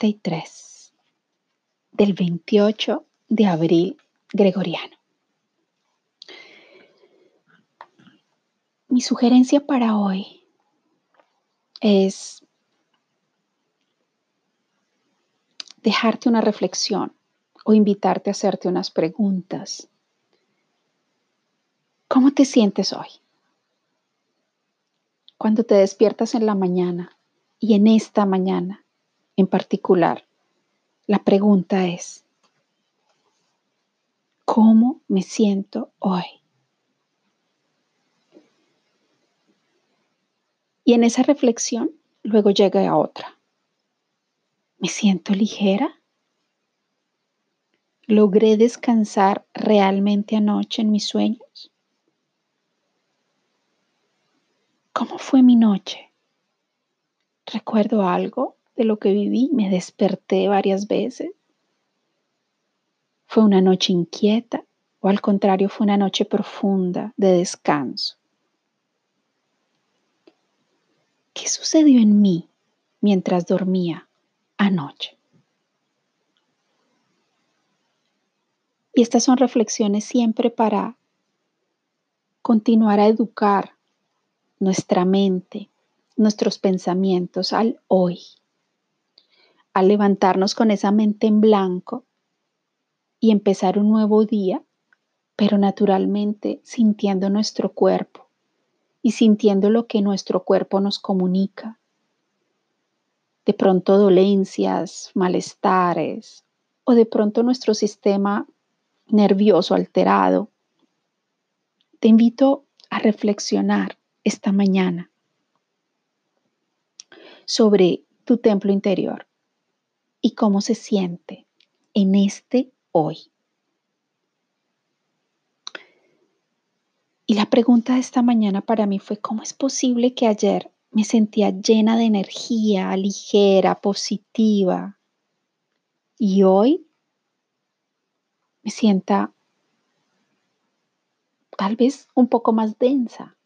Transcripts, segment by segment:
Cuarentena, día 53 del 28 de abril gregoriano. Mi sugerencia para hoy es dejarte una reflexión o invitarte a hacerte unas preguntas. ¿Cómo te sientes hoy? Cuando te despiertas en la mañana y en esta mañana en particular, la pregunta es, ¿cómo me siento hoy? Y en esa reflexión luego llega a otra. ¿Me siento ligera? ¿Logré descansar realmente anoche en mis sueños? ¿Cómo fue mi noche? ¿Recuerdo algo de lo que viví? ¿Me desperté varias veces? ¿Fue una noche inquieta o al contrario fue una noche profunda de descanso? ¿Qué sucedió en mí mientras dormía anoche? Y estas son reflexiones siempre para continuar a educar nuestra mente, nuestros pensamientos al hoy, al levantarnos con esa mente en blanco y empezar un nuevo día, pero naturalmente sintiendo nuestro cuerpo y sintiendo lo que nuestro cuerpo nos comunica. De pronto dolencias, malestares o de pronto nuestro sistema nervioso alterado. Te invito a reflexionar esta mañana sobre tu templo interior y cómo se siente en este hoy. Y la pregunta de esta mañana para mí fue, ¿cómo es posible que ayer me sentía llena de energía, ligera, positiva? Y hoy me sienta tal vez un poco más densa,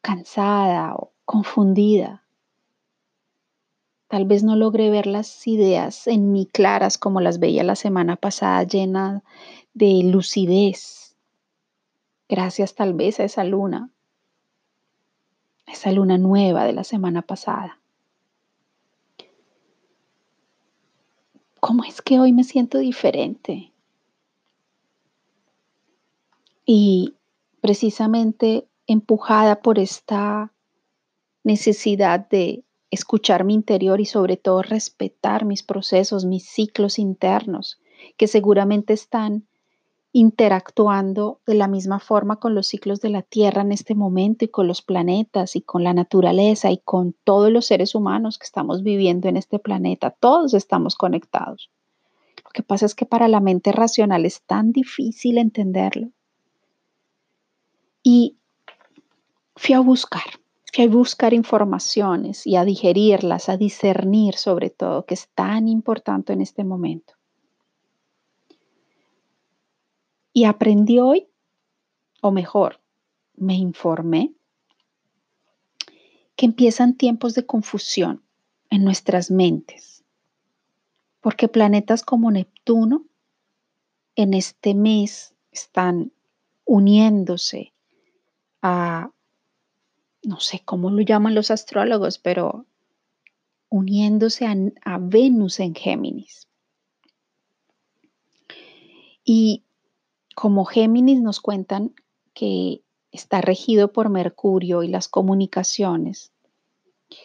cansada o confundida. Tal vez no logré ver las ideas en mí claras como las veía la semana pasada, llena de lucidez. Gracias tal vez a esa luna, esa luna nueva de la semana pasada. ¿Cómo es que hoy me siento diferente? Y precisamente empujada por esta necesidad de escuchar mi interior y sobre todo respetar mis procesos, mis ciclos internos, que seguramente están interactuando de la misma forma con los ciclos de la Tierra en este momento y con los planetas y con la naturaleza y con todos los seres humanos que estamos viviendo en este planeta. Todos estamos conectados. Lo que pasa es que para la mente racional es tan difícil entenderlo. Y fui a buscar, a buscar informaciones y a digerirlas, a discernir sobre todo, que es tan importante en este momento. Y aprendí hoy, o mejor, me informé, que empiezan tiempos de confusión en nuestras mentes, porque planetas como Neptuno en este mes están uniéndose a no sé cómo lo llaman los astrólogos, pero uniéndose a, Venus en Géminis. Y como Géminis nos cuentan que está regido por Mercurio y las comunicaciones,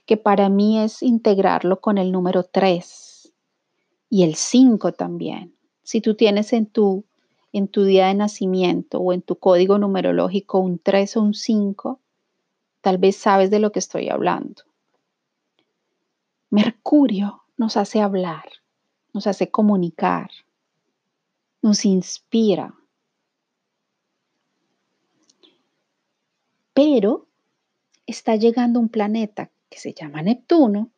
que para mí es integrarlo con el número 3 y el 5 también. Si tú tienes en tu, en tu día de nacimiento o en tu código numerológico un 3 o un 5, Tal vez sabes de lo que estoy hablando. Mercurio nos hace hablar, nos hace comunicar, nos inspira. Pero está llegando un planeta que se llama Neptuno,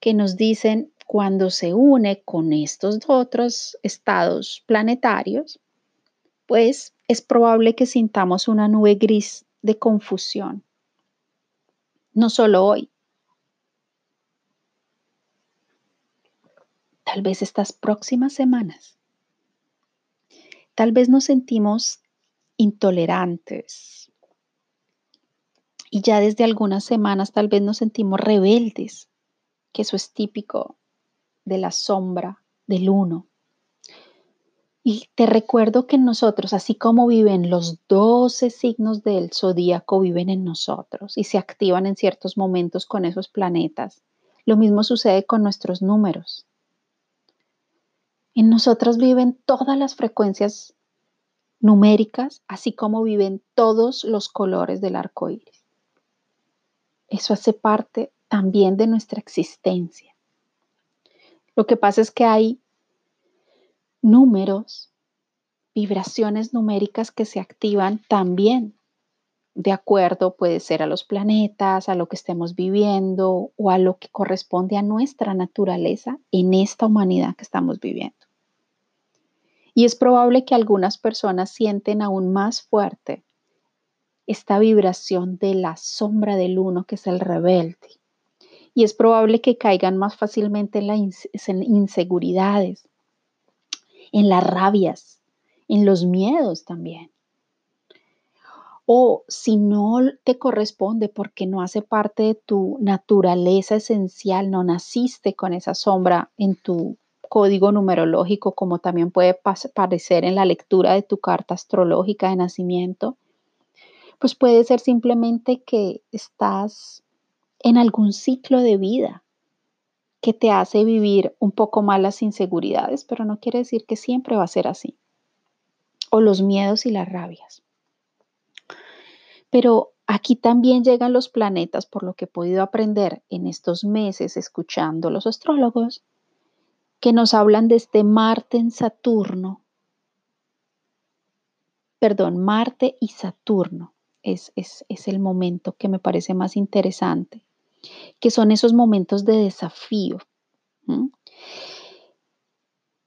que nos dicen cuando se une con estos otros estados planetarios, pues es probable que sintamos una nube gris de confusión no solo hoy. Tal vez estas próximas semanas. Tal vez nos sentimos intolerantes. Y ya desde algunas semanas tal vez nos sentimos rebeldes, que eso es típico de la sombra del uno. Y te recuerdo que nosotros, así como viven los 12 signos del zodíaco, viven en nosotros y se activan en ciertos momentos con esos planetas. Lo mismo sucede con nuestros números. En nosotros viven todas las frecuencias numéricas, así como viven todos los colores del arco iris. Eso hace parte también de nuestra existencia. Lo que pasa es que hay números, vibraciones numéricas que se activan también de acuerdo, puede ser a los planetas, a lo que estemos viviendo o a lo que corresponde a nuestra naturaleza en esta humanidad que estamos viviendo. Y es probable que algunas personas sienten aún más fuerte esta vibración de la sombra del uno, que es el rebelde. Y es probable que caigan más fácilmente en las inseguridades, en las rabias, en los miedos también. O si no te corresponde porque no hace parte de tu naturaleza esencial, no naciste con esa sombra en tu código numerológico, como también puede parecer en la lectura de tu carta astrológica de nacimiento, pues puede ser simplemente que estás en algún ciclo de vida que te hace vivir un poco más las inseguridades, pero no quiere decir que siempre va a ser así. O los miedos y las rabias. Pero aquí también llegan los planetas, por lo que he podido aprender en estos meses escuchando a los astrólogos, que nos hablan de este Marte en Saturno. Perdón, Marte y Saturno es, es, el momento que me parece más interesante, que son esos momentos de desafío.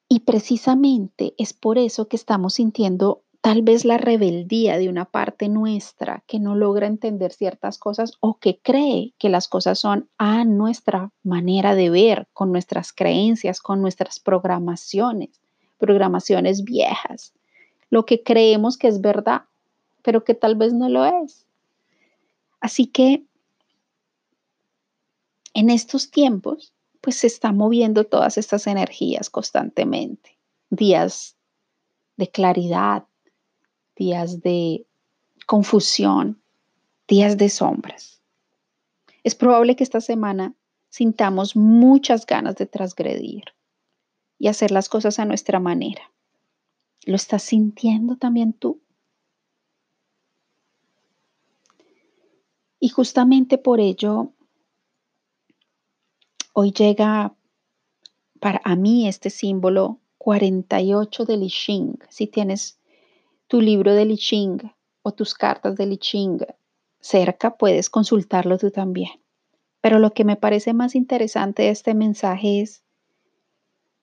Y precisamente es por eso que estamos sintiendo tal vez la rebeldía de una parte nuestra que no logra entender ciertas cosas o que cree que las cosas son a nuestra manera de ver, con nuestras creencias, con nuestras programaciones, programaciones viejas, lo que creemos que es verdad, pero que tal vez no lo es. Así que en estos tiempos, pues se están moviendo todas estas energías constantemente. Días de claridad, días de confusión, días de sombras. Es probable que esta semana sintamos muchas ganas de transgredir y hacer las cosas a nuestra manera. ¿Lo estás sintiendo también tú? Y justamente por ello, hoy llega para a mí este símbolo 48 del I Ching. Si tienes tu libro de I Ching o tus cartas de I Ching cerca, puedes consultarlo tú también. Pero lo que me parece más interesante de este mensaje es,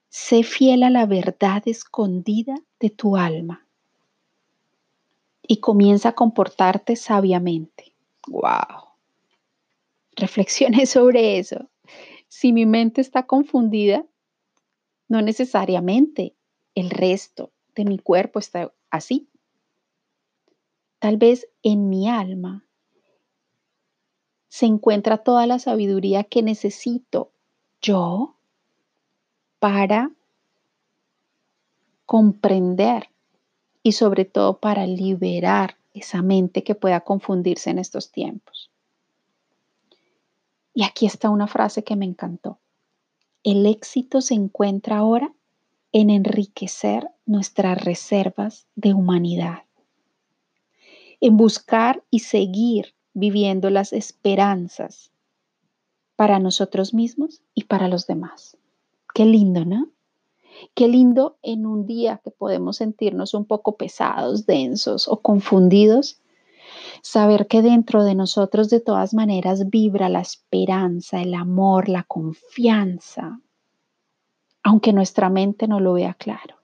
sé fiel a la verdad escondida de tu alma y comienza a comportarte sabiamente. ¡Wow! Reflexione sobre eso. Si mi mente está confundida, no necesariamente el resto de mi cuerpo está así. Tal vez en mi alma se encuentra toda la sabiduría que necesito yo para comprender y sobre todo para liberar esa mente que pueda confundirse en estos tiempos. Y aquí está una frase que me encantó. El éxito se encuentra ahora en enriquecer nuestras reservas de humanidad en buscar y seguir viviendo las esperanzas para nosotros mismos y para los demás. Qué lindo, ¿no? Qué lindo en un día que podemos sentirnos un poco pesados, densos o confundidos, saber que dentro de nosotros de todas maneras vibra la esperanza, el amor, la confianza, aunque nuestra mente no lo vea claro.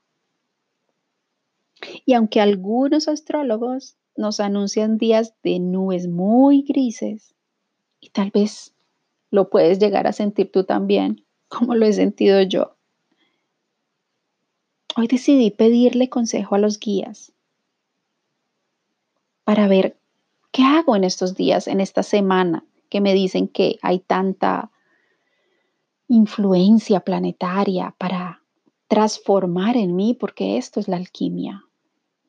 Y aunque algunos astrólogos nos anuncian días de nubes muy grises y tal vez lo puedes llegar a sentir tú también, como lo he sentido yo. Hoy decidí pedirle consejo a los guías para ver qué hago en estos días, en esta semana, que me dicen que hay tanta influencia planetaria para transformar en mí, porque esto es la alquimia.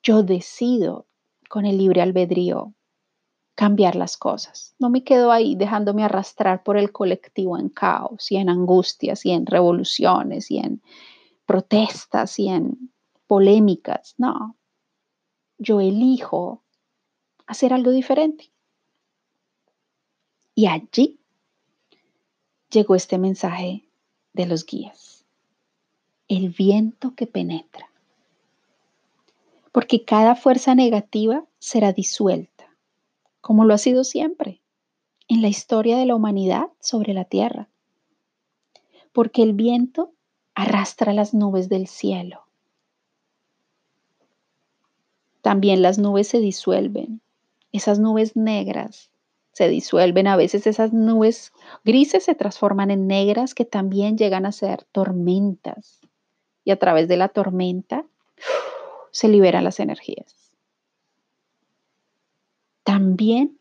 Yo decido con el libre albedrío cambiar las cosas. No me quedo ahí dejándome arrastrar por el colectivo en caos y en angustias y en revoluciones y en protestas y en polémicas. No, yo elijo hacer algo diferente. Y allí llegó este mensaje de los guías. El viento que penetra. Porque cada fuerza negativa será disuelta, como lo ha sido siempre en la historia de la humanidad sobre la tierra. Porque el viento arrastra las nubes del cielo. También las nubes se disuelven. Esas nubes negras se disuelven. A veces esas nubes grises se transforman en negras que también llegan a ser tormentas. Y a través de la tormenta se liberan las energías. También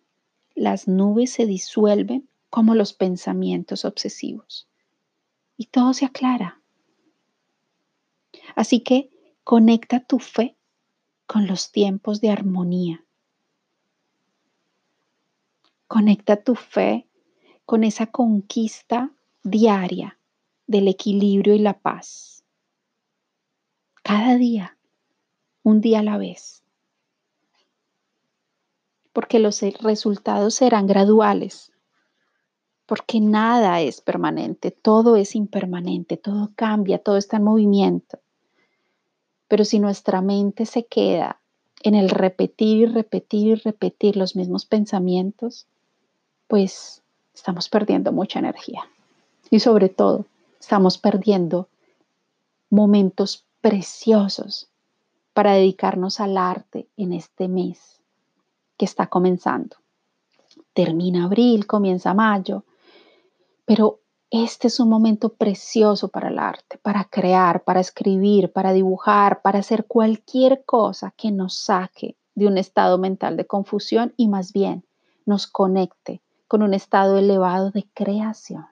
las nubes se disuelven como los pensamientos obsesivos. Y todo se aclara. Así que conecta tu fe con los tiempos de armonía. Conecta tu fe con esa conquista diaria del equilibrio y la paz. Cada día, un día a la vez. Porque los resultados serán graduales. Porque nada es permanente, todo es impermanente, todo cambia, todo está en movimiento. Pero si nuestra mente se queda en el repetir y repetir y repetir los mismos pensamientos, pues estamos perdiendo mucha energía. Y sobre todo, estamos perdiendo momentos preciosos para dedicarnos al arte en este mes que está comenzando. Termina abril, comienza mayo, pero este es un momento precioso para el arte, para crear, para escribir, para dibujar, para hacer cualquier cosa que nos saque de un estado mental de confusión y más bien nos conecte con un estado elevado de creación.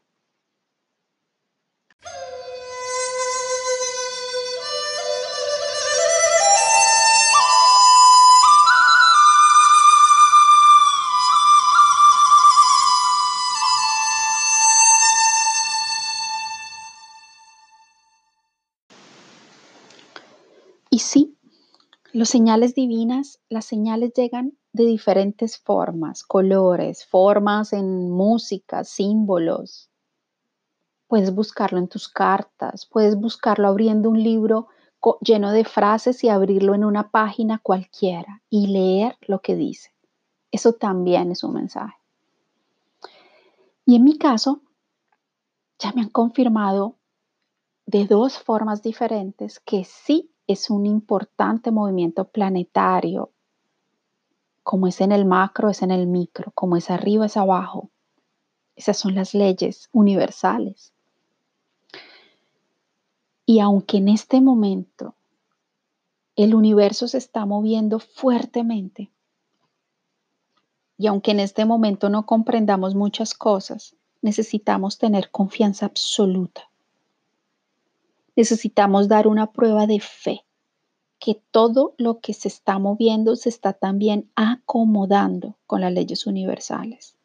Los señales divinas, las señales llegan de diferentes formas, colores, formas en música, símbolos. Puedes buscarlo en tus cartas, puedes buscarlo abriendo un libro lleno de frases y abrirlo en una página cualquiera y leer lo que dice. Eso también es un mensaje. Y en mi caso, ya me han confirmado de dos formas diferentes que sí es un importante movimiento planetario. Como es en el macro, es en el micro, como es arriba, es abajo. Esas son las leyes universales. Y aunque en este momento el universo se está moviendo fuertemente, y aunque en este momento no comprendamos muchas cosas, necesitamos tener confianza absoluta necesitamos dar una prueba de fe, que todo lo que se está moviendo se está también acomodando con las leyes universales.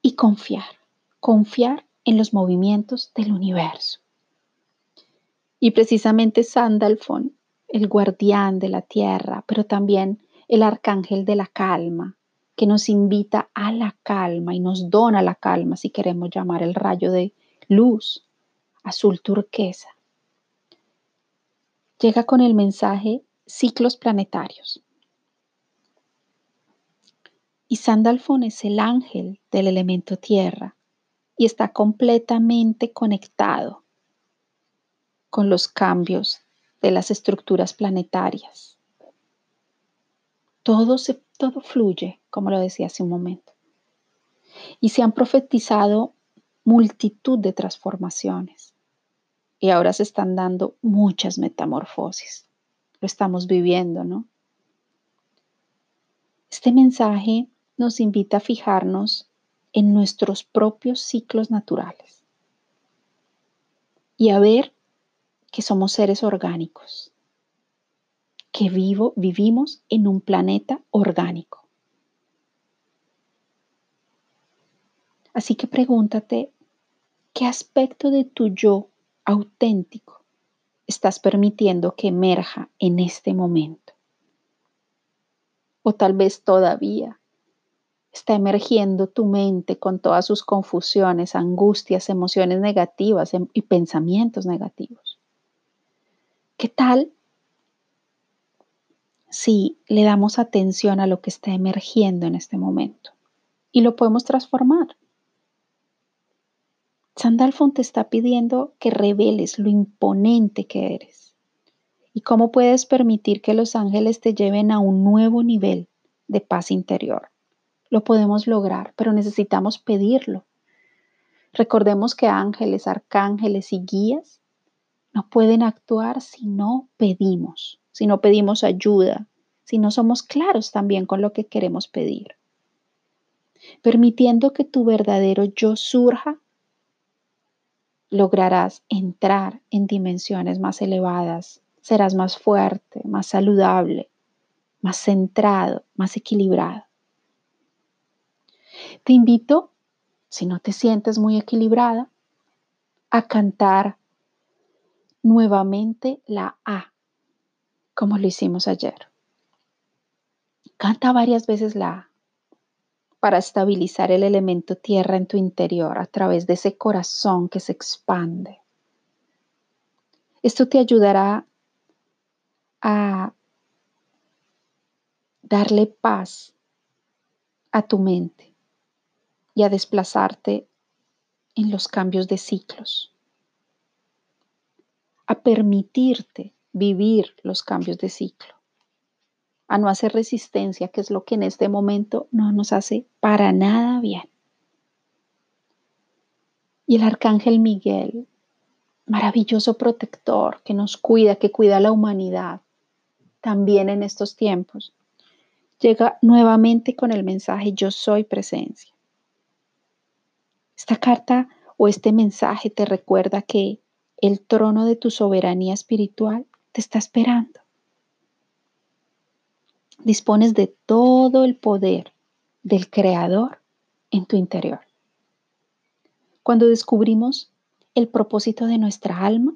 Y confiar, confiar en los movimientos del universo. Y precisamente Sandalfon, el guardián de la tierra, pero también el arcángel de la calma, que nos invita a la calma y nos dona la calma, si queremos llamar el rayo de luz azul turquesa. Llega con el mensaje ciclos planetarios. Y Sandalfon es el ángel del elemento tierra y está completamente conectado con los cambios de las estructuras planetarias. Todo, se, todo fluye, como lo decía hace un momento. Y se han profetizado multitud de transformaciones y ahora se están dando muchas metamorfosis. Lo estamos viviendo, ¿no? Este mensaje nos invita a fijarnos en nuestros propios ciclos naturales y a ver que somos seres orgánicos, que vivo, vivimos en un planeta orgánico. Así que pregúntate, ¿qué aspecto de tu yo auténtico estás permitiendo que emerja en este momento? O tal vez todavía está emergiendo tu mente con todas sus confusiones, angustias, emociones negativas em, y pensamientos negativos. ¿Qué tal si le damos atención a lo que está emergiendo en este momento y lo podemos transformar? Sandalfon te está pidiendo que reveles lo imponente que eres y cómo puedes permitir que los ángeles te lleven a un nuevo nivel de paz interior. Lo podemos lograr, pero necesitamos pedirlo. Recordemos que ángeles, arcángeles y guías no pueden actuar si no pedimos, si no pedimos ayuda, si no somos claros también con lo que queremos pedir. Permitiendo que tu verdadero yo surja lograrás entrar en dimensiones más elevadas, serás más fuerte, más saludable, más centrado, más equilibrado. Te invito, si no te sientes muy equilibrada, a cantar nuevamente la A, como lo hicimos ayer. Canta varias veces la A para estabilizar el elemento tierra en tu interior a través de ese corazón que se expande. Esto te ayudará a darle paz a tu mente y a desplazarte en los cambios de ciclos, a permitirte vivir los cambios de ciclo a no hacer resistencia, que es lo que en este momento no nos hace para nada bien. Y el arcángel Miguel, maravilloso protector que nos cuida, que cuida a la humanidad, también en estos tiempos, llega nuevamente con el mensaje yo soy presencia. Esta carta o este mensaje te recuerda que el trono de tu soberanía espiritual te está esperando dispones de todo el poder del Creador en tu interior. Cuando descubrimos el propósito de nuestra alma,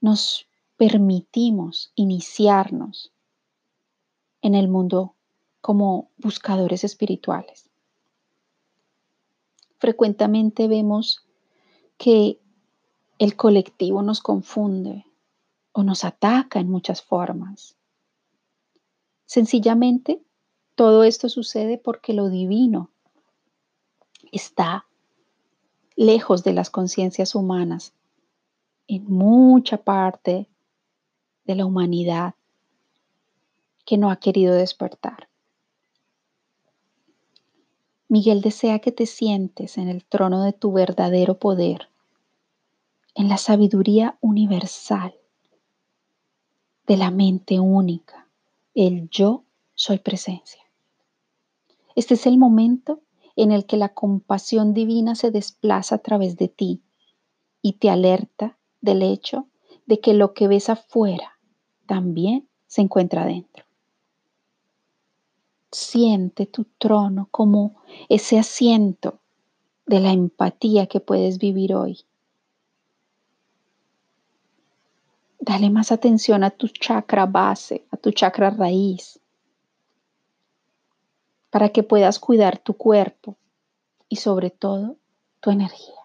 nos permitimos iniciarnos en el mundo como buscadores espirituales. Frecuentemente vemos que el colectivo nos confunde o nos ataca en muchas formas. Sencillamente, todo esto sucede porque lo divino está lejos de las conciencias humanas en mucha parte de la humanidad que no ha querido despertar. Miguel desea que te sientes en el trono de tu verdadero poder, en la sabiduría universal de la mente única el yo soy presencia. Este es el momento en el que la compasión divina se desplaza a través de ti y te alerta del hecho de que lo que ves afuera también se encuentra dentro. Siente tu trono como ese asiento de la empatía que puedes vivir hoy Dale más atención a tu chakra base, a tu chakra raíz, para que puedas cuidar tu cuerpo y sobre todo tu energía.